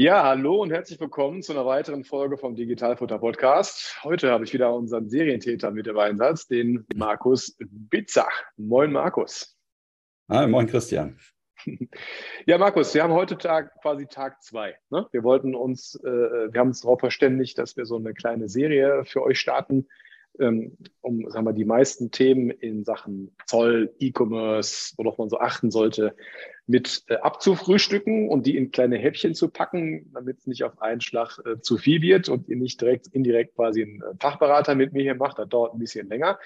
Ja, hallo und herzlich willkommen zu einer weiteren Folge vom Digitalfutter Podcast. Heute habe ich wieder unseren Serientäter mit im Einsatz, den Markus Bitzach. Moin, Markus. Hi, moin, Christian. Ja, Markus, wir haben heute Tag, quasi Tag zwei. Ne? Wir wollten uns, äh, wir haben uns darauf verständigt, dass wir so eine kleine Serie für euch starten, um sagen wir, die meisten Themen in Sachen Zoll, E-Commerce, worauf man so achten sollte, mit äh, abzufrühstücken und die in kleine Häppchen zu packen, damit es nicht auf einen Schlag äh, zu viel wird und ihr nicht direkt indirekt quasi einen äh, Fachberater mit mir hier macht. Das dauert ein bisschen länger.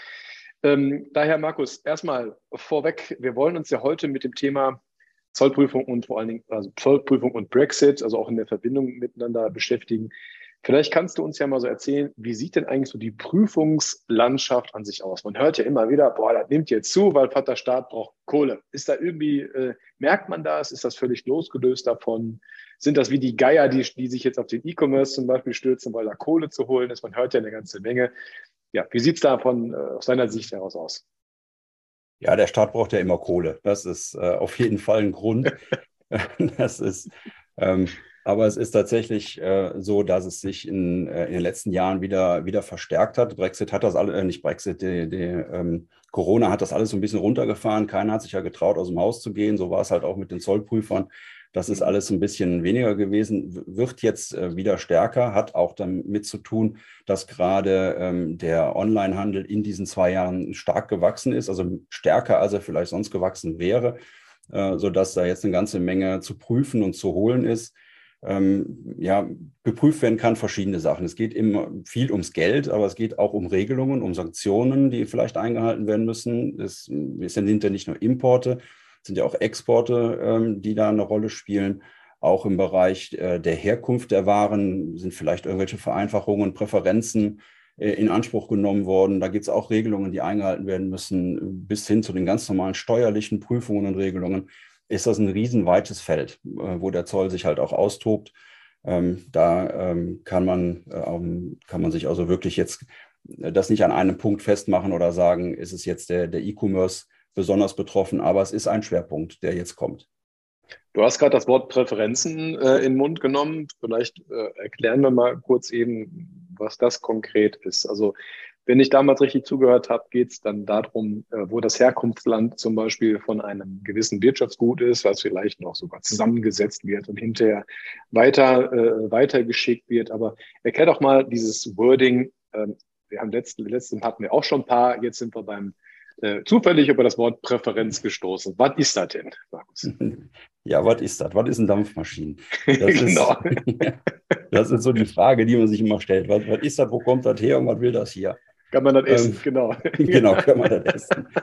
Ähm, daher, Markus, erstmal vorweg, wir wollen uns ja heute mit dem Thema Zollprüfung und vor allen Dingen also Zollprüfung und Brexit, also auch in der Verbindung miteinander beschäftigen. Vielleicht kannst du uns ja mal so erzählen, wie sieht denn eigentlich so die Prüfungslandschaft an sich aus? Man hört ja immer wieder, boah, das nimmt jetzt zu, weil Vater Staat braucht Kohle. Ist da irgendwie, äh, merkt man das? Ist das völlig losgelöst davon? Sind das wie die Geier, die, die sich jetzt auf den E-Commerce zum Beispiel stürzen, weil da Kohle zu holen ist? Man hört ja eine ganze Menge. Ja, wie sieht es da von äh, aus seiner Sicht heraus aus? Ja, der Staat braucht ja immer Kohle. Das ist äh, auf jeden Fall ein Grund. das ist, ähm, aber es ist tatsächlich äh, so, dass es sich in, äh, in, den letzten Jahren wieder, wieder verstärkt hat. Brexit hat das alle, äh, nicht Brexit, die, die, ähm, Corona hat das alles so ein bisschen runtergefahren. Keiner hat sich ja getraut, aus dem Haus zu gehen. So war es halt auch mit den Zollprüfern. Das ist alles ein bisschen weniger gewesen, wird jetzt äh, wieder stärker, hat auch damit zu tun, dass gerade ähm, der Onlinehandel in diesen zwei Jahren stark gewachsen ist, also stärker, als er vielleicht sonst gewachsen wäre, äh, sodass da jetzt eine ganze Menge zu prüfen und zu holen ist ähm, ja, geprüft werden kann, verschiedene Sachen. Es geht immer viel ums Geld, aber es geht auch um Regelungen, um Sanktionen, die vielleicht eingehalten werden müssen. Es, es sind ja nicht nur Importe, es sind ja auch Exporte, ähm, die da eine Rolle spielen. Auch im Bereich äh, der Herkunft der Waren sind vielleicht irgendwelche Vereinfachungen, Präferenzen äh, in Anspruch genommen worden. Da gibt es auch Regelungen, die eingehalten werden müssen, bis hin zu den ganz normalen steuerlichen Prüfungen und Regelungen ist das ein riesenweites Feld, äh, wo der Zoll sich halt auch austobt. Ähm, da ähm, kann, man, ähm, kann man sich also wirklich jetzt äh, das nicht an einem Punkt festmachen oder sagen, ist es jetzt der, E-Commerce besonders betroffen, aber es ist ein Schwerpunkt, der jetzt kommt. Du hast gerade das Wort Präferenzen äh, in den Mund genommen. Vielleicht äh, erklären wir mal kurz eben, was das konkret ist. Also wenn ich damals richtig zugehört habe, geht es dann darum, äh, wo das Herkunftsland zum Beispiel von einem gewissen Wirtschaftsgut ist, was vielleicht noch sogar zusammengesetzt wird und hinterher weiter äh, weitergeschickt wird. Aber erklär doch mal dieses Wording. Ähm, wir haben letzten, letzten hatten wir auch schon ein paar. Jetzt sind wir beim äh, zufällig über das Wort Präferenz gestoßen. Was ist das denn, Markus? Ja, was ist das? Was ist eine Dampfmaschine? Das genau. Ist, das ist so die Frage, die man sich immer stellt. Was, was ist das? Wo kommt das her und was will das hier? Kann man das essen, ähm, genau. Genau, kann man das essen.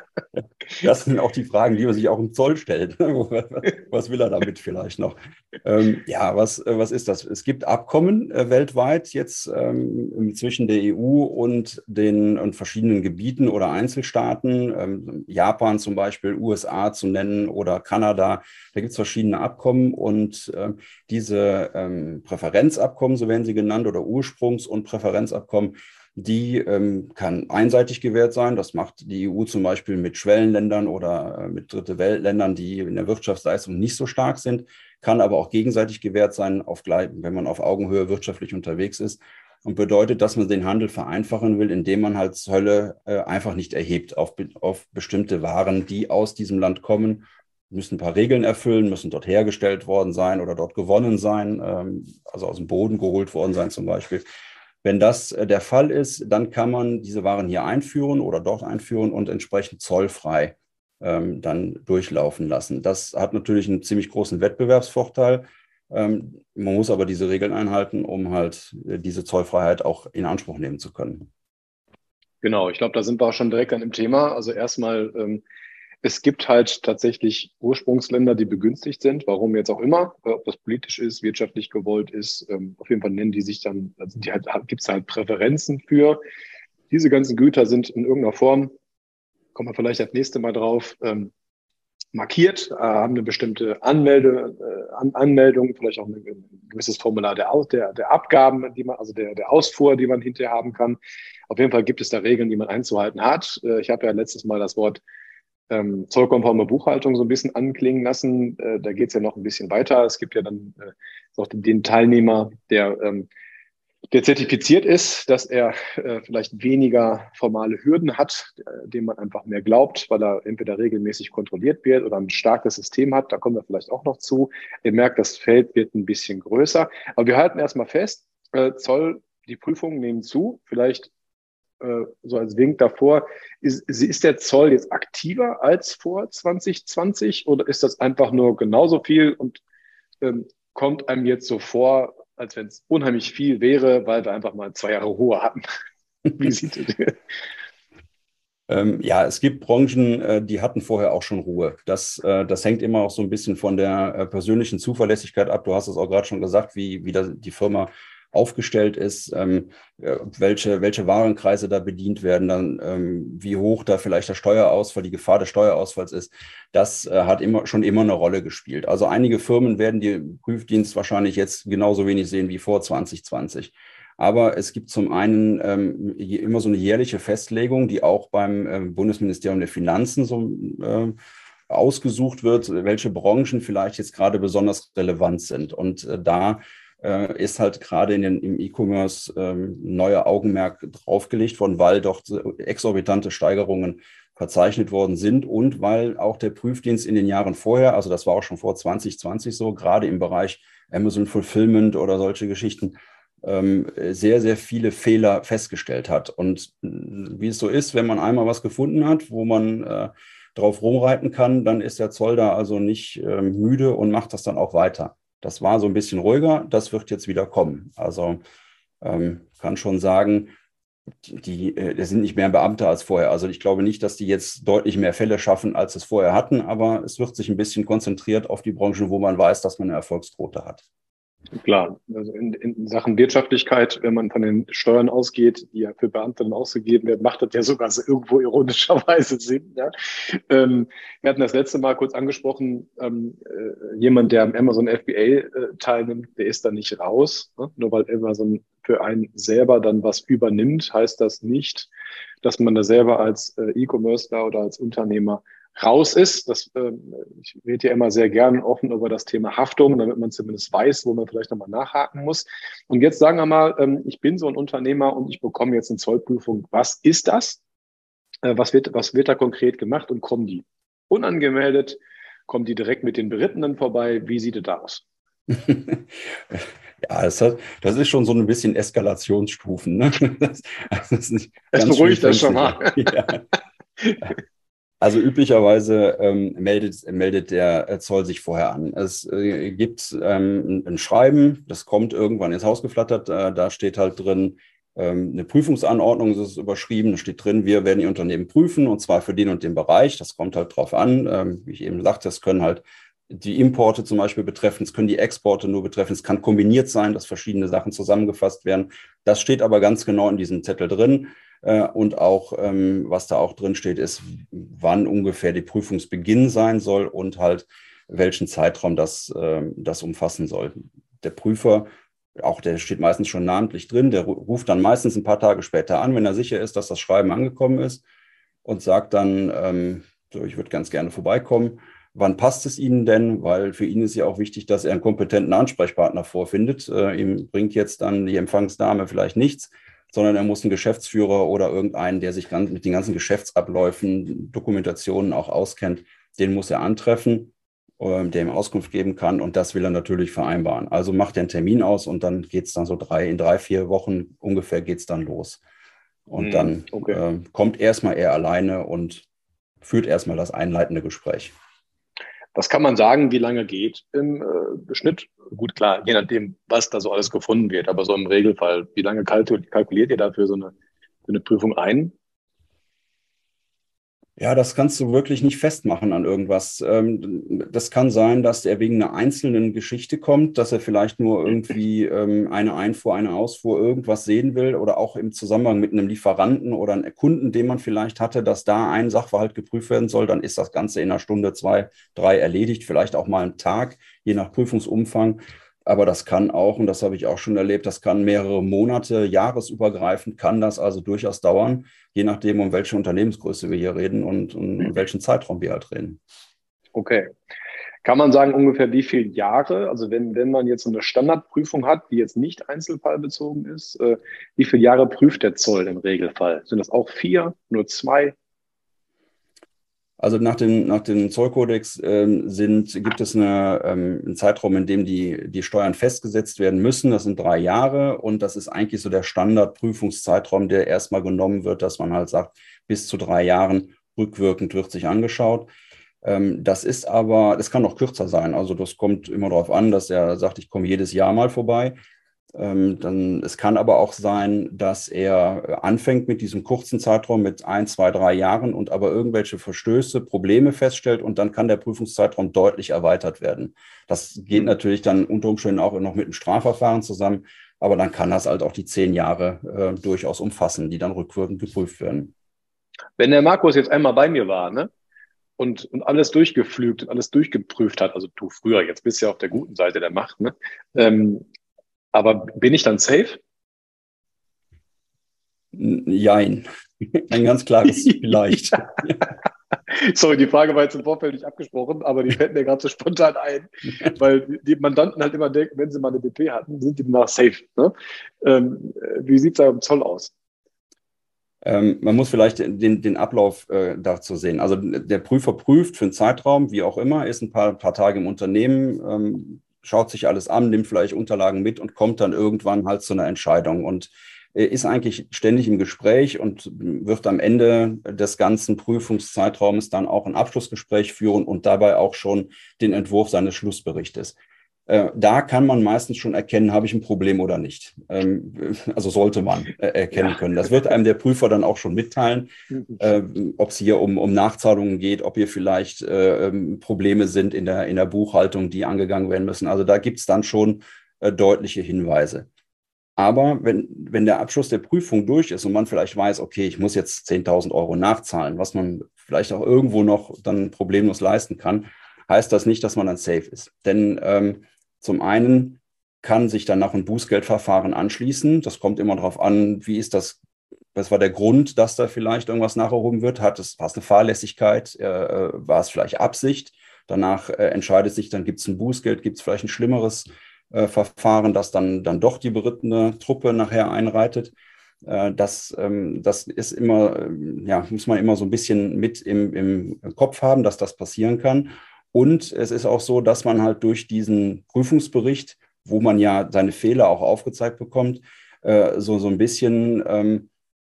Das sind auch die Fragen, die man sich auch im Zoll stellt. was will er damit vielleicht noch? Ähm, ja, was, äh, was ist das? Es gibt Abkommen äh, weltweit jetzt ähm, zwischen der EU und den und verschiedenen Gebieten oder Einzelstaaten. Ähm, Japan zum Beispiel, USA zu nennen oder Kanada. Da gibt es verschiedene Abkommen und ähm, diese ähm, Präferenzabkommen, so werden sie genannt, oder Ursprungs- und Präferenzabkommen, die ähm, kann einseitig gewährt sein. Das macht die EU zum Beispiel mit Schwellenländern oder äh, mit Dritte Weltländern, die in der Wirtschaftsleistung nicht so stark sind, kann aber auch gegenseitig gewährt sein, auf, wenn man auf Augenhöhe wirtschaftlich unterwegs ist. Und bedeutet, dass man den Handel vereinfachen will, indem man halt Zölle äh, einfach nicht erhebt auf, auf bestimmte Waren, die aus diesem Land kommen müssen ein paar Regeln erfüllen, müssen dort hergestellt worden sein oder dort gewonnen sein, ähm, also aus dem Boden geholt worden sein zum Beispiel. Wenn das äh, der Fall ist, dann kann man diese Waren hier einführen oder dort einführen und entsprechend zollfrei ähm, dann durchlaufen lassen. Das hat natürlich einen ziemlich großen Wettbewerbsvorteil. Ähm, man muss aber diese Regeln einhalten, um halt äh, diese Zollfreiheit auch in Anspruch nehmen zu können. Genau, ich glaube, da sind wir auch schon direkt an dem Thema. Also erstmal ähm, Es gibt halt tatsächlich Ursprungsländer, die begünstigt sind, warum jetzt auch immer, äh, ob das politisch ist, wirtschaftlich gewollt ist. Ähm, auf jeden Fall nennen die sich dann, also die halt, gibt es halt Präferenzen für. Diese ganzen Güter sind in irgendeiner Form, kommen wir vielleicht das nächste Mal drauf, ähm, markiert, äh, haben eine bestimmte Anmelde, äh, An Anmeldung, vielleicht auch ein, gewisses Formular der, der, der Abgaben, die man, also der, der Ausfuhr, die man hinterher haben kann. Auf jeden Fall gibt es da Regeln, die man einzuhalten hat. Ich habe ja letztes Mal das Wort ähm, zollkonforme Buchhaltung so ein bisschen anklingen lassen. Äh, da geht es ja noch ein bisschen weiter. Es gibt ja dann äh, auch den, den Teilnehmer, der ähm, der zertifiziert ist, dass er äh, vielleicht weniger formale Hürden hat, äh, dem man einfach mehr glaubt, weil er entweder regelmäßig kontrolliert wird oder ein starkes System hat. Da kommen wir vielleicht auch noch zu. Ihr merkt, das Feld wird ein bisschen größer. Aber wir halten erstmal fest, äh, Zoll, die Prüfungen nehmen zu. Vielleicht äh, so als Wink davor, ist, ist der Zoll jetzt aktiver als vor 2020 oder ist das einfach nur genauso viel und ähm, kommt einem jetzt so vor, als wenn es unheimlich viel wäre, weil wir einfach mal zwei Jahre Ruhe hatten. Wie sieht es ähm, ja, es gibt Branchen, äh, die hatten vorher auch schon Ruhe. Das, äh, das hängt immer auch so ein bisschen von der persönlichen Zuverlässigkeit ab. Du hast es auch gerade schon gesagt, wie, wie die Firma aufgestellt ist, ähm, äh, welche, welche Warenkreise da bedient werden, dann ähm, wie hoch da vielleicht der Steuerausfall, die Gefahr des Steuerausfalls ist, das äh, hat immer schon immer eine Rolle gespielt. Also einige Firmen werden die Prüfdienst wahrscheinlich jetzt genauso wenig sehen wie vor 2020. Aber es gibt zum einen ähm, immer so eine jährliche Festlegung, die auch beim äh, Bundesministerium der Finanzen so äh, ausgesucht wird, welche Branchen vielleicht jetzt gerade besonders relevant sind. Und äh, da äh, ist halt gerade in den, im E-Commerce ähm, neuer Augenmerk draufgelegt worden, weil doch exorbitante Steigerungen verzeichnet worden sind und weil auch der Prüfdienst in den Jahren vorher, also das war auch schon vor 2020 so, gerade im Bereich Amazon Fulfillment oder solche Geschichten, ähm, sehr, sehr viele Fehler festgestellt hat. Und äh, wie es so ist, wenn man einmal was gefunden hat, wo man äh, drauf rumreiten kann, dann ist der Zoll da also nicht äh, müde und macht das dann auch weiter. Das war so ein bisschen ruhiger, das wird jetzt wieder kommen. Also ähm, kann schon sagen, die, äh, die sind nicht mehr Beamte als vorher. Also ich glaube nicht, dass die jetzt deutlich mehr Fälle schaffen, als es vorher hatten, aber es wird sich ein bisschen konzentriert auf die Branchen, wo man weiß, dass man eine Erfolgsquote hat. Klar, also in, in Sachen Wirtschaftlichkeit, wenn man von den Steuern ausgeht, die ja für Beamte dann ausgegeben werden, macht das ja sogar so irgendwo ironischerweise Sinn. Ja? Ähm, wir hatten das letzte Mal kurz angesprochen, ähm, äh, jemand, der am Amazon FBA äh, teilnimmt, der ist da nicht raus. Ne? Nur weil Amazon für einen selber dann was übernimmt, heißt das nicht, dass man da selber als äh, E-Commercer oder als Unternehmer raus ist. Das, äh, ich rede ja immer sehr gern offen über das Thema Haftung, damit man zumindest weiß, wo man vielleicht nochmal nachhaken muss. Und jetzt sagen wir mal, ähm, ich bin so ein Unternehmer und ich bekomme jetzt eine Zollprüfung. Was ist das? Äh, was, wird, was wird da konkret gemacht und kommen die unangemeldet? Kommen die direkt mit den Berittenen vorbei? Wie sieht es da aus? Ja, das, hat, das, ist schon so ein bisschen Eskalationsstufen. Ne? Das, das, das beruhigt das schon mal. Ja. Also üblicherweise ähm, meldet, meldet der äh, Zoll sich vorher an. Es äh, gibt ähm, ein Schreiben, das kommt irgendwann ins Haus geflattert. Äh, da steht halt drin, ähm, eine Prüfungsanordnung ist überschrieben. Da steht drin, wir werden Ihr Unternehmen prüfen und zwar für den und den Bereich. Das kommt halt drauf an. Ähm, wie ich eben sagte, das können halt die Importe zum Beispiel betreffen, es können die Exporte nur betreffen, es kann kombiniert sein, dass verschiedene Sachen zusammengefasst werden. Das steht aber ganz genau in diesem Zettel drin. Äh, und auch, ähm, was da auch drin steht, ist, wann ungefähr die Prüfungsbeginn sein soll und halt welchen Zeitraum das, ähm, das umfassen soll. Der Prüfer, auch der steht meistens schon namentlich drin, der ruft dann meistens ein paar Tage später an, wenn er sicher ist, dass das Schreiben angekommen ist und sagt dann, ähm, so, ich würde ganz gerne vorbeikommen. Wann passt es Ihnen denn? Weil für ihn ist ja auch wichtig, dass er einen kompetenten Ansprechpartner vorfindet. Äh, ihm bringt jetzt dann die Empfangsdame vielleicht nichts sondern er muss einen Geschäftsführer oder irgendeinen, der sich mit den ganzen Geschäftsabläufen, Dokumentationen auch auskennt, den muss er antreffen, ähm, der ihm Auskunft geben kann und das will er natürlich vereinbaren. Also macht er einen Termin aus und dann geht es dann so drei, in drei, vier Wochen ungefähr geht es dann los. Und hm, dann okay. äh, kommt erstmal er alleine und führt erstmal das einleitende Gespräch. Was kann man sagen, wie lange geht im äh, Schnitt? Gut, klar, je nachdem, was da so alles gefunden wird, aber so im Regelfall, wie lange kalkuliert ihr dafür so eine, für eine Prüfung ein? Ja, das kannst du wirklich nicht festmachen an irgendwas. Ähm, das kann sein, dass er wegen einer einzelnen Geschichte kommt, dass er vielleicht nur irgendwie ähm, eine Einfuhr, eine Ausfuhr, irgendwas sehen will oder auch im Zusammenhang mit einem Lieferanten oder einem Kunden, den man vielleicht hatte, dass da ein Sachverhalt geprüft werden soll. Dann ist das Ganze in einer Stunde, zwei, drei erledigt, vielleicht auch mal einen Tag, je nach Prüfungsumfang. Aber das kann auch, und das habe ich auch schon erlebt, das kann mehrere Monate, jahresübergreifend, kann das also durchaus dauern, je nachdem, um welche Unternehmensgröße wir hier reden und, um welchen Zeitraum wir halt reden. Okay. Kann man sagen, ungefähr wie viele Jahre, also wenn, wenn man jetzt eine Standardprüfung hat, die jetzt nicht einzelfallbezogen ist, äh, wie viele Jahre prüft der Zoll im Regelfall? Sind das auch vier, nur zwei? Also nach dem, nach dem Zollkodex ähm, sind, gibt es eine, ähm, einen Zeitraum, in dem die, die Steuern festgesetzt werden müssen. Das sind drei Jahre und das ist eigentlich so der Standardprüfungszeitraum, der erstmal genommen wird, dass man halt sagt, bis zu drei Jahren rückwirkend wird sich angeschaut. Ähm, das ist aber, das kann auch kürzer sein. Also das kommt immer darauf an, dass er sagt, ich komme jedes Jahr mal vorbei. Ähm, dann, es kann aber auch sein, dass er äh, anfängt mit diesem kurzen Zeitraum mit ein, zwei, drei Jahren und aber irgendwelche Verstöße, Probleme feststellt und dann kann der Prüfungszeitraum deutlich erweitert werden. Das geht natürlich dann unter Umständen auch noch mit einem Strafverfahren zusammen, aber dann kann das halt auch die zehn Jahre äh, durchaus umfassen, die dann rückwirkend geprüft werden. Wenn der Markus jetzt einmal bei mir war, ne? Und, und alles durchgeflügt und alles durchgeprüft hat, also du früher, jetzt bist du ja auf der guten Seite der Macht, ne? Ähm, aber bin ich dann safe? Jein. Ein ganz klares Vielleicht. Sorry, die Frage war jetzt im Vorfeld nicht abgesprochen, aber die fällt mir gerade so spontan ein, weil die Mandanten halt immer denken, wenn sie mal eine DP hatten, sind die danach safe. Ne? Ähm, wie sieht es da im Zoll aus? Ähm, man muss vielleicht den, den Ablauf äh, dazu sehen. Also der Prüfer prüft für einen Zeitraum, wie auch immer, ist ein paar, paar Tage im Unternehmen, ähm, schaut sich alles an, nimmt vielleicht Unterlagen mit und kommt dann irgendwann halt zu einer Entscheidung und äh, ist eigentlich ständig im Gespräch und wird am Ende des ganzen Prüfungszeitraums dann auch ein Abschlussgespräch führen und dabei auch schon den Entwurf seines Schlussberichtes. Äh, da kann man meistens schon erkennen, habe ich ein Problem oder nicht. Ähm, also sollte man äh, erkennen ja. können. Das wird einem der Prüfer dann auch schon mitteilen, mhm. äh, ob es hier um, um Nachzahlungen geht, ob hier vielleicht äh, ähm, Probleme sind in der, in der Buchhaltung, die angegangen werden müssen. Also da gibt es dann schon deutliche Hinweise. Aber wenn, wenn der Abschluss der Prüfung durch ist und man vielleicht weiß, okay, ich muss jetzt 10.000 Euro nachzahlen, was man vielleicht auch irgendwo noch dann problemlos leisten kann, heißt das nicht, dass man dann safe ist. Denn ähm, zum einen kann sich dann noch ein Bußgeldverfahren anschließen. Das kommt immer darauf an, wie ist das, was war der Grund, dass da vielleicht irgendwas nacherhoben wird? Hat es, war es eine Fahrlässigkeit? Äh, äh, war es vielleicht Absicht? Danach äh, entscheidet sich, dann gibt es ein Bußgeld, gibt es vielleicht ein schlimmeres äh, Verfahren, das dann, dann doch die berittene Truppe nachher einreitet. Äh, das, ähm, das ist immer, ähm, ja, muss man immer so ein bisschen mit im, im Kopf haben, dass das passieren kann. Und es ist auch so, dass man halt durch diesen Prüfungsbericht, wo man ja seine Fehler auch aufgezeigt bekommt, äh, so, so ein bisschen ähm,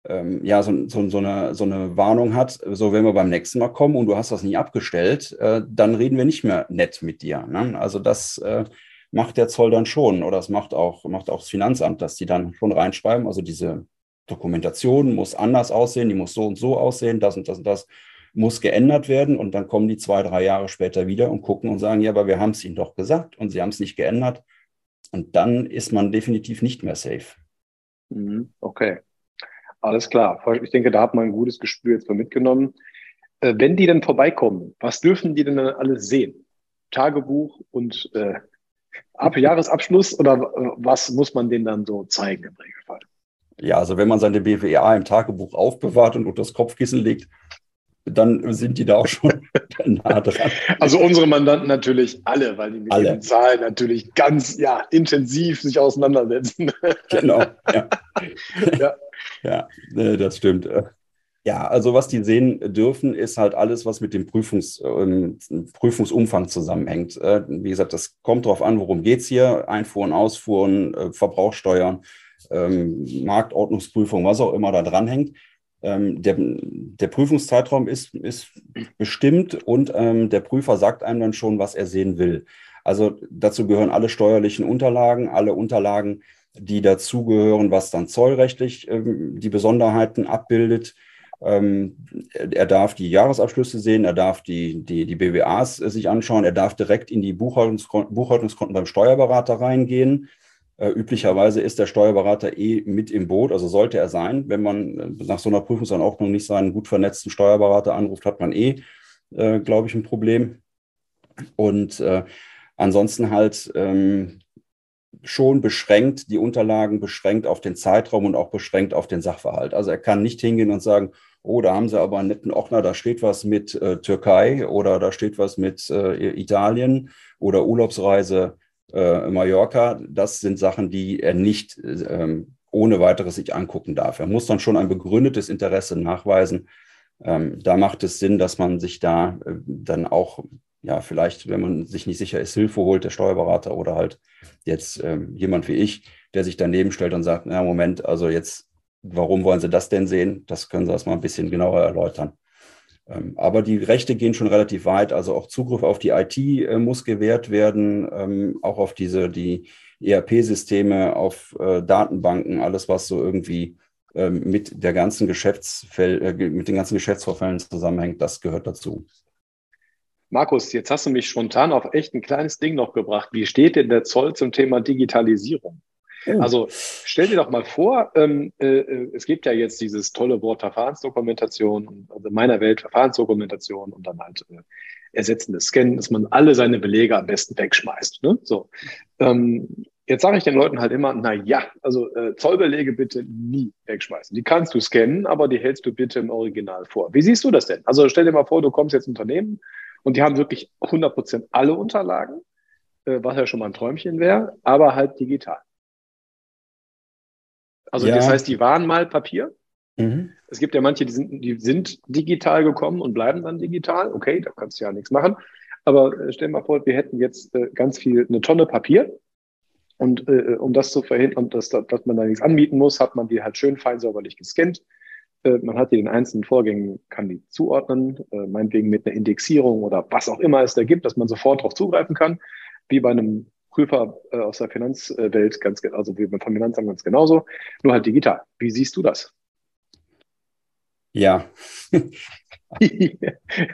ähm, ja, so, so, so, eine, so eine Warnung hat, so wenn wir beim nächsten Mal kommen und du hast das nicht abgestellt, äh, dann reden wir nicht mehr nett mit dir. Ne? Also das äh, macht der Zoll dann schon oder das macht auch, macht auch das Finanzamt, dass die dann schon reinschreiben, also diese Dokumentation muss anders aussehen, die muss so und so aussehen, das und das und das muss geändert werden. Und dann kommen die zwei, drei Jahre später wieder und gucken und sagen, ja, aber wir haben es ihnen doch gesagt und sie haben es nicht geändert. Und dann ist man definitiv nicht mehr safe. Mhm, okay, alles klar. Ich denke, da hat man ein gutes Gespür jetzt mal mitgenommen. Äh, wenn die dann vorbeikommen, was dürfen die denn dann alles sehen? Tagebuch und äh, Ab Jahresabschluss oder was muss man denen dann so zeigen im Regelfall? Ja, also wenn man seine BWA im Tagebuch aufbewahrt und unter das Kopfkissen legt, dann sind die da auch schon nah dran. Also unsere Mandanten natürlich alle, weil die mit alle. den Zahlen natürlich ganz ja, intensiv sich auseinandersetzen. Genau, ja. ja. ja, das stimmt. Ja, also was die sehen dürfen, ist halt alles, was mit dem Prüfungs, äh, Prüfungsumfang zusammenhängt. Äh, wie gesagt, das kommt darauf an, worum geht es hier. Einfuhren, Ausfuhren, äh, Verbrauchsteuern, ähm, Marktordnungsprüfung, was auch immer da dranhängt. Ähm, der, der Prüfungszeitraum ist, ist bestimmt und ähm, der Prüfer sagt einem dann schon, was er sehen will. Also dazu gehören alle steuerlichen Unterlagen, alle Unterlagen, die dazugehören, was dann zollrechtlich ähm, die Besonderheiten abbildet. Ähm, er darf die Jahresabschlüsse sehen, er darf die, die, die BWAs sich anschauen, er darf direkt in die Buchhaltungskonten, Buchhaltungskonten beim Steuerberater reingehen. Äh, üblicherweise ist der Steuerberater eh mit im Boot, also sollte er sein. Wenn man äh, nach so einer Prüfungsanordnung nicht seinen gut vernetzten Steuerberater anruft, hat man eh, äh, glaube ich, ein Problem. Und äh, ansonsten halt ähm, schon beschränkt, die Unterlagen beschränkt auf den Zeitraum und auch beschränkt auf den Sachverhalt. Also er kann nicht hingehen und sagen, oh, da haben sie aber einen netten Ordner, da steht was mit äh, Türkei oder da steht was mit äh, Italien oder Urlaubsreise äh, Mallorca. Das sind Sachen, die er nicht ähm, ohne weiteres sich angucken darf. Er muss dann schon ein begründetes Interesse nachweisen. Ähm, da macht es Sinn, dass man sich da äh, dann auch ja, vielleicht, wenn man sich nicht sicher ist, Hilfe holt, der Steuerberater oder halt jetzt ähm, jemand wie ich, der sich daneben stellt und sagt, na Moment, also jetzt, warum wollen Sie das denn sehen? Das können Sie erstmal ein bisschen genauer erläutern. Ähm, aber die Rechte gehen schon relativ weit, also auch Zugriff auf die IT äh, muss gewährt werden, ähm, auch auf diese, die ERP-Systeme, auf äh, Datenbanken, alles, was so irgendwie ähm, mit der ganzen Geschäftsfeld, äh, mit den ganzen Geschäftsvorfällen zusammenhängt, das gehört dazu. Markus, jetzt hast du mich spontan auf echt ein kleines Ding noch gebracht. Wie steht denn der Zoll zum Thema Digitalisierung? Oh. Also stell dir doch mal vor, ähm, äh, äh, es gibt ja jetzt dieses tolle Wort Verfahrensdokumentation, also in meiner Welt Verfahrensdokumentation und dann halt äh, ersetzendes Scannen, dass man alle seine Belege am besten wegschmeißt. Ne? So. Ähm, jetzt sage ich den Leuten halt immer, na ja, also äh, Zollbelege bitte nie wegschmeißen. Die kannst du scannen, aber die hältst du bitte im Original vor. Wie siehst du das denn? Also stell dir mal vor, du kommst jetzt Unternehmen und die haben wirklich 100 Prozent alle Unterlagen, äh, was ja schon mal ein Träumchen wäre, aber halt digital. Also ja. das heißt, die waren mal Papier. Mhm. Es gibt ja manche, die sind, die sind digital gekommen und bleiben dann digital. Okay, da kannst du ja nichts machen. Aber äh, stell dir mal vor, wir hätten jetzt äh, ganz viel, eine Tonne Papier. Und äh, um das zu verhindern, dass, dass man da nichts anbieten muss, hat man die halt schön fein sauberlich gescannt äh, man hat die den einzelnen Vorgängen, kann die zuordnen, äh, meinetwegen mit einer Indexierung oder was auch immer es da gibt, dass man sofort darauf zugreifen kann, wie bei einem Prüfer äh, aus der Finanzwelt, ganz, also wie beim Finanzamt ganz genauso, nur halt digital. Wie siehst du das? Ja.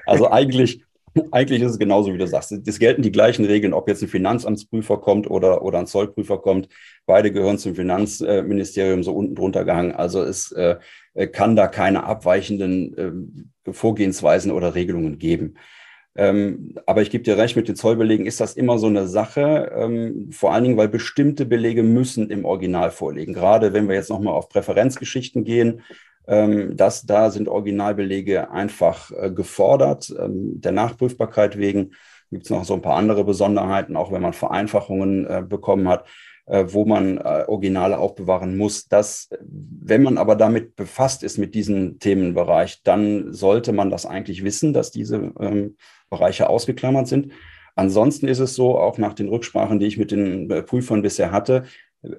also eigentlich, eigentlich ist es genauso, wie du sagst. Es gelten die gleichen Regeln, ob jetzt ein Finanzamtsprüfer kommt oder, oder ein Zollprüfer kommt. Beide gehören zum Finanzministerium so unten drunter gehangen. Also es äh, kann da keine abweichenden äh, Vorgehensweisen oder Regelungen geben. Ähm, aber ich gebe dir recht, mit den Zollbelegen ist das immer so eine Sache, ähm, vor allen Dingen, weil bestimmte Belege müssen im Original vorliegen. Gerade wenn wir jetzt nochmal auf Präferenzgeschichten gehen, ähm, das, da sind Originalbelege einfach äh, gefordert. Ähm, der Nachprüfbarkeit wegen gibt es noch so ein paar andere Besonderheiten, auch wenn man Vereinfachungen äh, bekommen hat, wo man äh, Originale aufbewahren muss. Das, wenn man aber damit befasst ist mit diesem Themenbereich, dann sollte man das eigentlich wissen, dass diese ähm, Bereiche ausgeklammert sind. Ansonsten ist es so, auch nach den Rücksprachen, die ich mit den äh, Prüfern bisher hatte,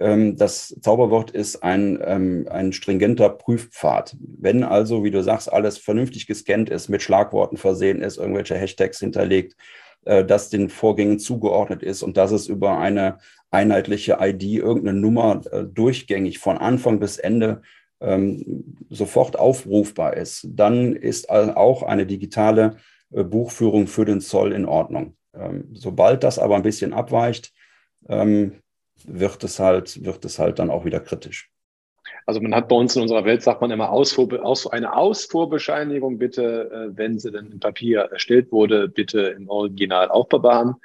ähm, das Zauberwort ist ein, ähm, ein stringenter Prüfpfad. Wenn also, wie du sagst, alles vernünftig gescannt ist, mit Schlagworten versehen ist, irgendwelche Hashtags hinterlegt, äh, dass den Vorgängen zugeordnet ist und dass es über eine einheitliche ID, irgendeine Nummer äh, durchgängig von Anfang bis Ende ähm, sofort aufrufbar ist, dann ist auch eine digitale äh, Buchführung für den Zoll in Ordnung. sobald das aber ein bisschen abweicht, wird es halt, wird es halt dann auch wieder kritisch. Also man hat bei uns in unserer Welt, sagt man immer, Ausfuhr, aus, eine Ausfuhrbescheinigung bitte, äh, wenn sie dann im Papier erstellt wurde, bitte im Original aufbewahren.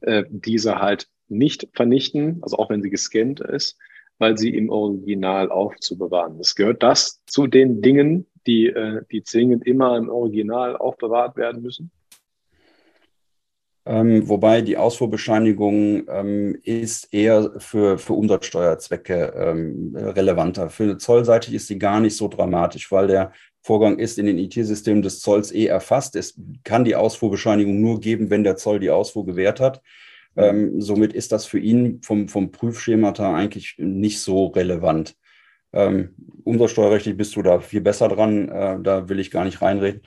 Äh, diese halt nicht vernichten, also auch wenn sie gescannt ist, weil sie im Original aufzubewahren. Es gehört das zu den Dingen, die, äh, die zwingend immer im Original aufbewahrt werden müssen? Ähm, wobei die Ausfuhrbescheinigung ähm, ist eher für, für Umsatzsteuerzwecke ähm, relevanter. Für zollseitig ist sie gar nicht so dramatisch, weil der Vorgang ist in den IT-Systemen des Zolls eh erfasst. Es kann die Ausfuhrbescheinigung nur geben, wenn der Zoll die Ausfuhr gewährt hat. Ähm, somit ist das für ihn vom, vom Prüfschemata eigentlich nicht so relevant. Ähm, umsatzsteuerrechtlich bist du da viel besser dran, äh, da will ich gar nicht reinreden.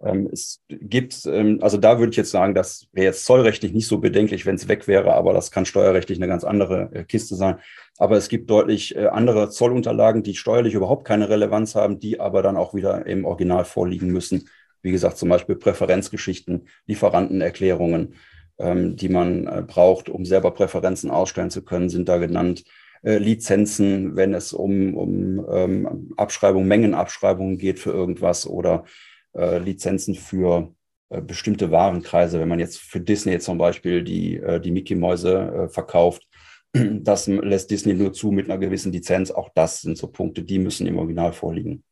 Ähm, es gibt, ähm, also da würde ich jetzt sagen, das wäre jetzt zollrechtlich nicht so bedenklich, wenn es weg wäre, aber das kann steuerrechtlich eine ganz andere äh, Kiste sein. Aber es gibt deutlich äh, andere Zollunterlagen, die steuerlich überhaupt keine Relevanz haben, die aber dann auch wieder im Original vorliegen müssen. Wie gesagt, zum Beispiel Präferenzgeschichten, Lieferantenerklärungen, die man äh, braucht, um selber Präferenzen ausstellen zu können, sind da genannt. Lizenzen, wenn es um, um ähm, Abschreibung, Mengenabschreibungen geht für irgendwas oder äh, Lizenzen für äh, bestimmte Warenkreise. Wenn man jetzt für Disney zum Beispiel die, äh, die Mickey-Mäuse äh, verkauft, das lässt Disney nur zu mit einer gewissen Lizenz. Auch das sind so Punkte, die müssen im Original vorliegen.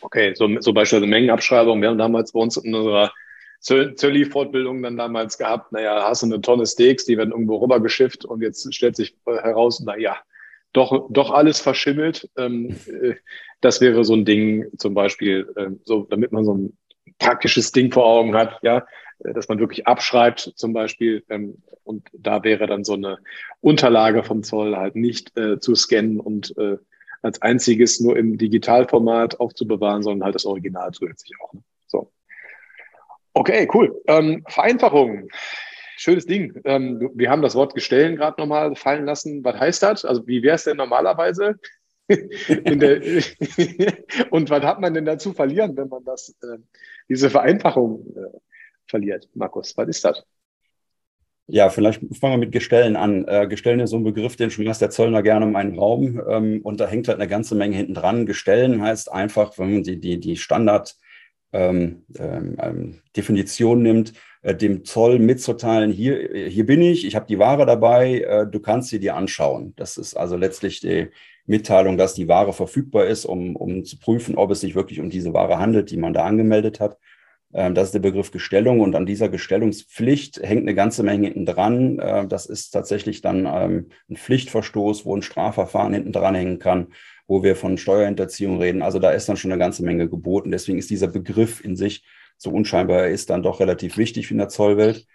Okay, so, so beispielsweise Mengenabschreibung. Wir haben damals bei uns in unserer Zölli-Fortbildung dann damals gehabt, naja, hast du eine Tonne Steaks, die werden irgendwo rübergeschifft und jetzt stellt sich heraus, naja, doch, doch alles verschimmelt. Ähm, äh, das wäre so ein Ding zum Beispiel, äh, so, damit man so ein praktisches Ding vor Augen hat, ja, äh, dass man wirklich abschreibt zum Beispiel. Ähm, und da wäre dann so eine Unterlage vom Zoll halt nicht äh, zu scannen und äh, als einziges nur im Digitalformat aufzubewahren, sondern halt das Original zusätzlich auch. Okay, cool. Ähm, Vereinfachung schönes Ding. Ähm, wir haben das Wort Gestellen gerade nochmal fallen lassen. Was heißt das? Also wie wäre es denn normalerweise? der, und was hat man denn dazu verlieren, wenn man das, äh, diese Vereinfachung äh, verliert? Markus, was ist das? Ja, vielleicht fangen wir mit Gestellen an. Äh, Gestellen ist so ein Begriff, den schmeißt der Zöllner gerne in meinen Raum ähm, und da hängt halt eine ganze Menge hinten dran. Gestellen heißt einfach, wenn man die, die, die Standard ähm, ähm, ähm Definition nimmt, äh, dem Zoll mitzuteilen, hier, hier bin ich, ich habe die Ware dabei, äh, du kannst sie dir anschauen. Das ist also letztlich die Mitteilung, dass die Ware verfügbar ist, um, um zu prüfen, ob es sich wirklich um diese Ware handelt, die man da angemeldet hat. Ähm, das ist der Begriff Gestellung und an dieser Gestellungspflicht hängt eine ganze Menge hinten dran. Äh, das ist tatsächlich dann ähm, ein Pflichtverstoß, wo ein Strafverfahren hinten dran hängen kann, wo wir von Steuerhinterziehung reden. Also da ist dann schon eine ganze Menge geboten. Deswegen ist dieser Begriff in sich so unscheinbar er ist, dann doch relativ wichtig in der Zollwelt.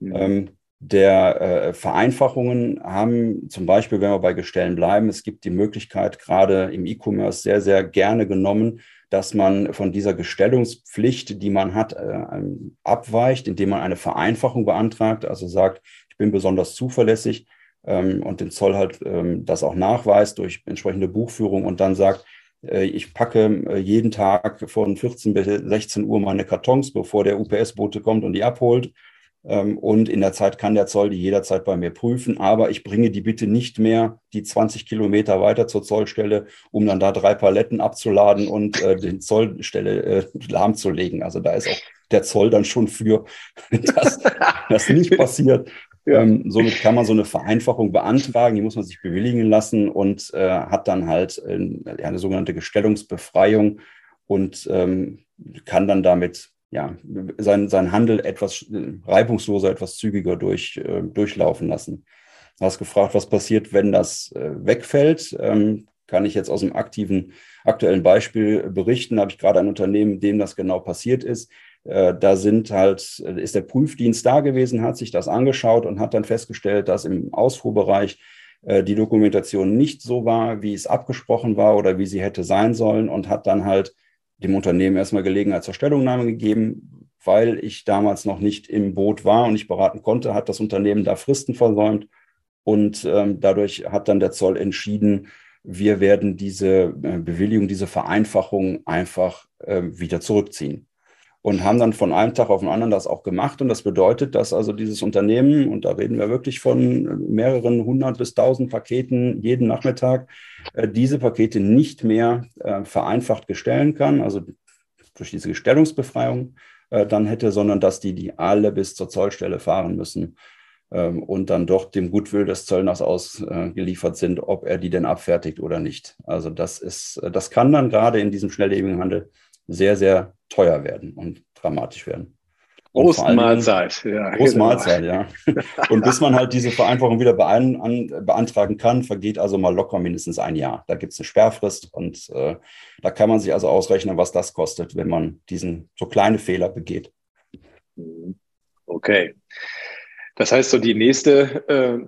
Mhm. Ähm, der äh, Vereinfachungen haben zum Beispiel, wenn wir bei Gestellen bleiben, es gibt die Möglichkeit, gerade im E-Commerce sehr, sehr gerne genommen, dass man von dieser Gestellungspflicht, die man hat, äh, abweicht, indem man eine Vereinfachung beantragt, also sagt, ich bin besonders zuverlässig ähm, und den Zoll halt ähm, das auch nachweist durch entsprechende Buchführung und dann sagt, äh, ich packe äh, jeden Tag von 14 bis 16 Uhr meine Kartons, bevor der UPS-Bote kommt und die abholt. Ähm, und in der Zeit kann der Zoll die jederzeit bei mir prüfen. Aber ich bringe die bitte nicht mehr die 20 Kilometer weiter zur Zollstelle, um dann da drei Paletten abzuladen und äh, den Zollstelle äh, lahmzulegen. Also da ist auch der Zoll dann schon für, dass das nicht passiert. Ja. Ähm, somit kann man so eine Vereinfachung beantragen, die muss man sich bewilligen lassen und äh, hat dann halt äh, eine sogenannte Gestellungsbefreiung und ähm, kann dann damit ja, sein, sein Handel etwas äh, reibungsloser, etwas zügiger durch, äh, durchlaufen lassen. Du hast gefragt, was passiert, wenn das äh, wegfällt. Ähm, kann ich jetzt aus dem aktiven, aktuellen Beispiel berichten. Habe ich gerade ein Unternehmen, dem das genau passiert ist. Äh, da sind halt, äh, ist der Prüfdienst da gewesen, hat sich das angeschaut und hat dann festgestellt, dass im Ausfuhrbereich äh, die Dokumentation nicht so war, wie es abgesprochen war oder wie sie hätte sein sollen und hat dann halt dem Unternehmen erstmal Gelegenheit zur Stellungnahme gegeben, weil ich damals noch nicht im Boot war und nicht beraten konnte, hat das Unternehmen da Fristen versäumt und ähm, dadurch hat dann der Zoll entschieden, wir werden diese Bewilligung, diese Vereinfachung einfach äh, wieder zurückziehen und haben dann von einem Tag auf den anderen das auch gemacht. Und das bedeutet, dass also dieses Unternehmen, und da reden wir wirklich von mehreren hundert bis tausend Paketen jeden Nachmittag, äh, diese Pakete nicht mehr äh, vereinfacht gestellen kann, also durch diese Gestellungsbefreiung äh, dann hätte, sondern dass die die alle bis zur Zollstelle fahren müssen ähm, und dann doch dem Gutwill des Zöllners ausgeliefert sind, ob er die denn abfertigt oder nicht. Also das ist, das kann dann gerade in diesem schnelllebigen Handel sehr, sehr teuer werden und dramatisch werden. Großmahlzeit, ja. Großmahlzeit, genau. ja. Und bis man halt diese Vereinfachung wieder bean an, beantragen kann, vergeht also mal locker mindestens ein Jahr. Da gibt es eine Sperrfrist und äh, da kann man sich also ausrechnen, was das kostet, wenn man diesen so kleine Fehler begeht. Okay. Das heißt, so die nächste äh,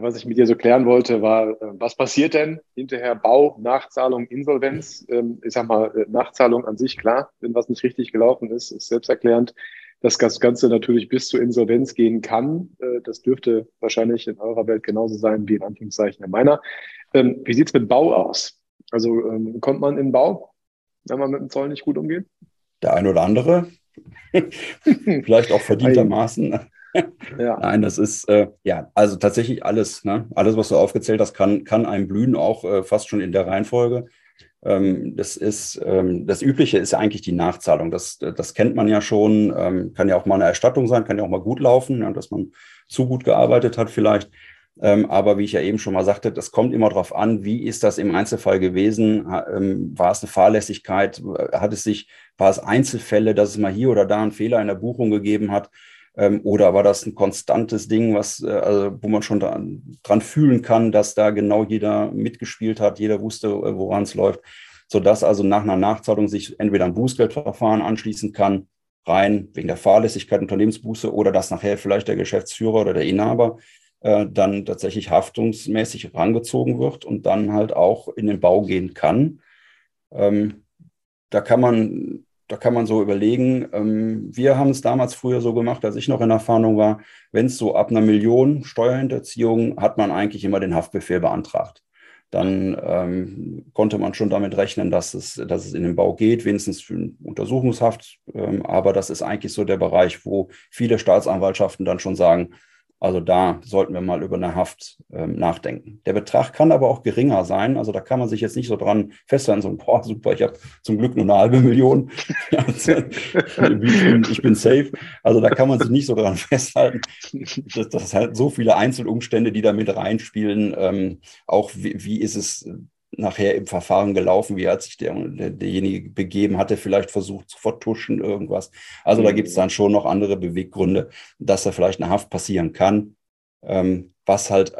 was ich mit dir so klären wollte, war, äh, was passiert denn hinterher? Bau, Nachzahlung, Insolvenz. Ähm, ich sag mal, äh, Nachzahlung an sich, klar, wenn was nicht richtig gelaufen ist, ist selbsterklärend. Dass das Ganze natürlich bis zur Insolvenz gehen kann, das dürfte wahrscheinlich in eurer Welt genauso sein wie in Anführungszeichen in meiner. Ähm, wie sieht's mit Bau aus? Also ähm, kommt man in Bau, wenn man mit dem Zoll nicht gut umgeht? Der ein oder andere. Vielleicht auch verdientermaßen. Ja. Nein, das ist äh, ja also tatsächlich alles. Ne? Alles, was du aufgezählt hast, kann, kann einem blühen, auch äh, fast schon in der Reihenfolge. Ähm, das ist ähm, das Übliche ist ja eigentlich die Nachzahlung. Das, das kennt man ja schon. Ähm, kann ja auch mal eine Erstattung sein, kann ja auch mal gut laufen, ja, dass man zu gut gearbeitet hat vielleicht. Ähm, aber wie ich ja eben schon mal sagte, das kommt immer darauf an, wie ist das im Einzelfall gewesen? Ähm, war es eine Fahrlässigkeit? Hat es sich, war es Einzelfälle, dass es mal hier oder da einen Fehler in der Buchung gegeben hat? Ähm, oder war das ein konstantes Ding, was, äh, also, wo man schon dran, dran fühlen kann, dass da genau jeder mitgespielt hat, jeder wusste, äh, woran es läuft, sodass also nach einer Nachzahlung sich entweder ein Bußgeldverfahren anschließen kann, rein wegen der Fahrlässigkeit, Unternehmensbuße, oder dass nachher vielleicht der Geschäftsführer oder der Inhaber äh, dann tatsächlich haftungsmäßig rangezogen wird und dann halt auch in den Bau gehen kann. Ähm, da kann man da kann man so überlegen. Ähm, wir haben es damals früher so gemacht, als ich noch in der Fahndung war. Wenn es so ab einer Million Steuerhinterziehung hat man eigentlich immer den Haftbefehl beantragt. Dann ähm, konnte man schon damit rechnen, dass es, dass es in den Bau geht, wenigstens für Untersuchungshaft. Ähm, aber das ist eigentlich so der Bereich, wo viele Staatsanwaltschaften dann schon sagen, also da sollten wir mal über eine Haft ähm, nachdenken. Der Betrag kann aber auch geringer sein. Also da kann man sich jetzt nicht so dran festhalten, so, boah, super, ich habe zum Glück nur eine halbe Million. ich bin safe. Also da kann man sich nicht so dran festhalten. Das, das halt so viele Einzelumstände, die da mit reinspielen. Ähm, auch wie, wie ist es nachher im Verfahren gelaufen? Wie hat sich der, der, derjenige begeben? Hat er vielleicht versucht zu vertuschen, irgendwas? Also da gibt es dann schon noch andere Beweggründe, dass da vielleicht eine Haft passieren kann. Ähm, was halt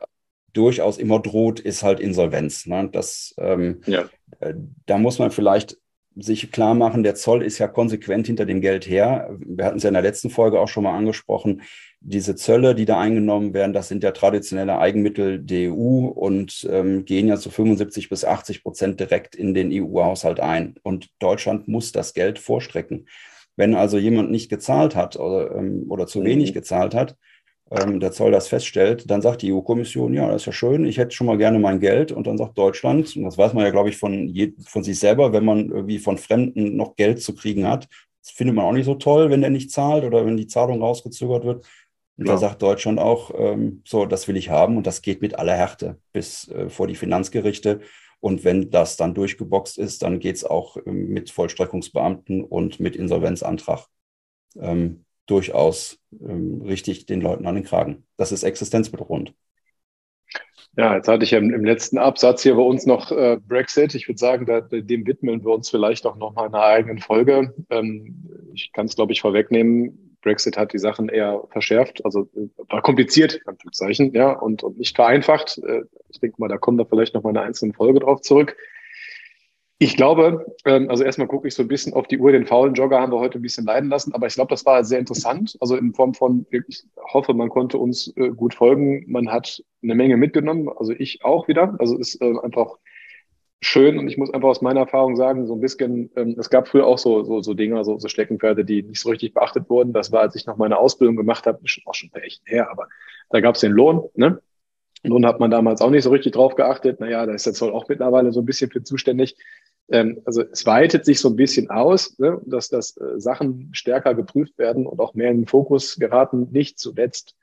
durchaus immer droht, ist halt Insolvenz. Ne? Das, ähm, ja. äh, da muss man vielleicht sich klar machen, der Zoll ist ja konsequent hinter dem Geld her. Wir hatten es ja in der letzten Folge auch schon mal angesprochen diese Zölle, die da eingenommen werden, das sind ja traditionelle Eigenmittel der EU und ähm, gehen ja zu 75 bis 80 Prozent direkt in den EU-Haushalt ein. Und Deutschland muss das Geld vorstrecken. Wenn also jemand nicht gezahlt hat oder, ähm, oder zu wenig mhm. gezahlt hat, ähm, der Zoll das feststellt, dann sagt die EU-Kommission, ja, das ist ja schön, ich hätte schon mal gerne mein Geld. Und dann sagt Deutschland, und das weiß man ja, glaube ich, von, je, von sich selber, wenn man irgendwie von Fremden noch Geld zu kriegen hat, das findet man auch nicht so toll, wenn der nicht zahlt oder wenn die Zahlung rausgezögert wird. Und ja. da sagt Deutschland auch, ähm, so, das will ich haben und das geht mit aller Härte bis äh, vor die Finanzgerichte. Und wenn das dann durchgeboxt ist, dann geht es auch ähm, mit Vollstreckungsbeamten und mit Insolvenzantrag ähm, durchaus ähm, richtig den Leuten an den Kragen. Das ist existenzbedrohend. Ja, jetzt hatte ich ja im, letzten Absatz hier bei uns noch äh, Brexit. Ich würde sagen, da, dem widmen wir uns vielleicht auch noch mal in einer eigenen Folge. Ähm, ich kann es, glaube ich, vorwegnehmen. Brexit hat die Sachen eher verschärft, also äh, war kompliziert, Anführungszeichen, ja, und, und nicht vereinfacht. Äh, ich denke mal, da kommen wir vielleicht noch mal eine einzelne Folge drauf zurück. Ich glaube, ähm, also erstmal gucke ich so ein bisschen auf die Uhr, den faulen Jogger haben wir heute ein bisschen leiden lassen, aber ich glaube, das war sehr interessant. Also in Form von, ich hoffe, man konnte uns äh, gut folgen. Man hat eine Menge mitgenommen, also ich auch wieder. Also es ist einfach schön und ich muss einfach aus meiner Erfahrung sagen, so ein bisschen, ähm, es gab früher auch so, so, so Dinger, so, so Steckenpferde, die nicht so richtig beachtet wurden. Das war, als ich noch meine Ausbildung gemacht habe, auch schon echt her, aber da gab es den Lohn, ne? Lohn hat man damals auch nicht so richtig drauf geachtet. Naja, da ist der Zoll auch mittlerweile so ein bisschen für zuständig. Ähm, also es weitet sich so ein bisschen aus, ne, dass, dass äh, Sachen stärker geprüft werden und auch mehr in den Fokus geraten, nicht zuletzt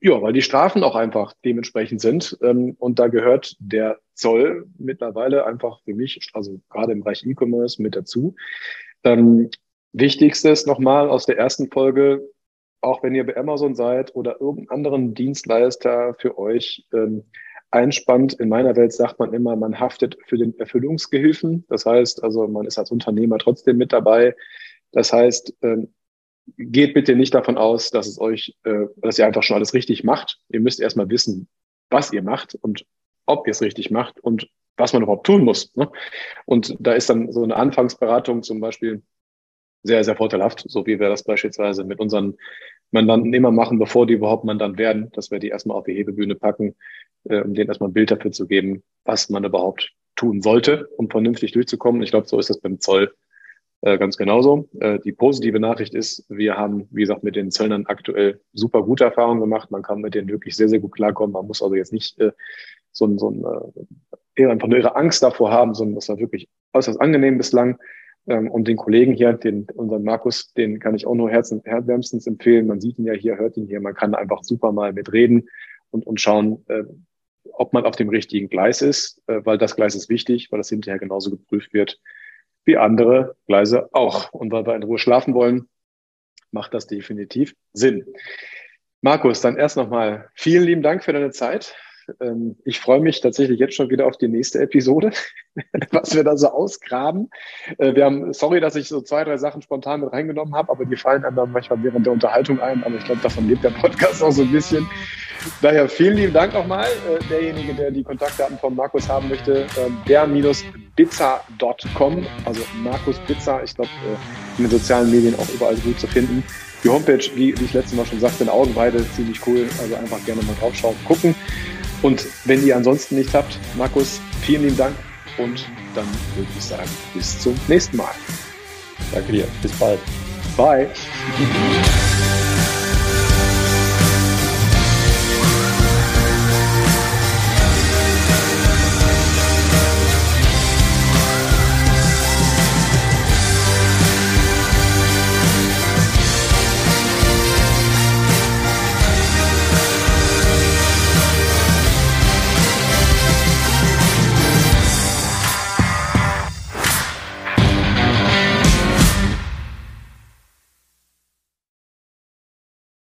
ja, weil die Strafen auch einfach dementsprechend sind. Ähm, und da gehört der Zoll mittlerweile einfach für mich, also gerade im Bereich E-Commerce mit dazu. Ähm, Wichtigstes nochmal aus der ersten Folge, auch wenn ihr bei Amazon seid oder irgendeinen anderen Dienstleister für euch ähm, einspannt. In meiner Welt sagt man immer, man haftet für den Erfüllungsgehilfen. Das heißt also, man ist als Unternehmer trotzdem mit dabei. Das heißt, ähm, geht bitte nicht davon aus, dass es euch, äh, dass ihr einfach schon alles richtig macht. Ihr müsst erstmal wissen, was ihr macht und ob ihr es richtig macht und was man überhaupt tun muss. Ne? Und da ist dann so eine Anfangsberatung zum Beispiel sehr, sehr vorteilhaft, so wie wir das beispielsweise mit unseren Mandanten immer machen, bevor die überhaupt Mandant werden, dass wir die erstmal auf die Hebebühne packen, äh, um denen erstmal ein Bild dafür zu geben, was man überhaupt tun sollte, um vernünftig durchzukommen. Ich glaube, so ist das beim Zoll äh, ganz genauso. Äh, die positive Nachricht ist, wir haben, wie gesagt, mit den Zöllnern aktuell super gute Erfahrungen gemacht. Man kann mit denen wirklich sehr, sehr gut klarkommen. Man muss also jetzt nicht äh, so ein, so ein äh, einfach nur ihre Angst davor haben, sondern das war wirklich äußerst angenehm bislang. Ähm, und den Kollegen hier, den, unseren Markus, den kann ich auch nur herzen, wärmstens empfehlen. Man sieht ihn ja hier, hört ihn hier. Man kann einfach super mal mitreden und, und schauen, äh, ob man auf dem richtigen Gleis ist, äh, weil das Gleis ist wichtig, weil das hinterher genauso geprüft wird wie andere Gleise auch. Und weil wir in Ruhe schlafen wollen, macht das definitiv Sinn. Markus, dann erst nochmal vielen lieben Dank für deine Zeit. Ähm, ich freue mich tatsächlich jetzt schon wieder auf die nächste Episode, was wir da so ausgraben. Äh, wir haben, sorry, dass ich so zwei, drei Sachen spontan mit reingenommen habe, aber die fallen einem dann manchmal während der Unterhaltung ein. Aber ich glaube, davon lebt der Podcast auch so ein bisschen. Daher vielen lieben Dank nochmal. Äh, derjenige, der die Kontaktdaten von Markus haben möchte, ähm, der-bizza.com, also Markus Bizza, ich glaube, äh, in den sozialen Medien auch überall gut zu finden. Die Homepage, wie ich letztes Mal schon sagte, in Augenweide, ziemlich cool. Also einfach gerne mal draufschauen, gucken. Und wenn ihr ansonsten nichts habt, Markus, vielen lieben Dank und dann würde ich sagen, bis zum nächsten Mal. Danke dir. Bis bald. Bye.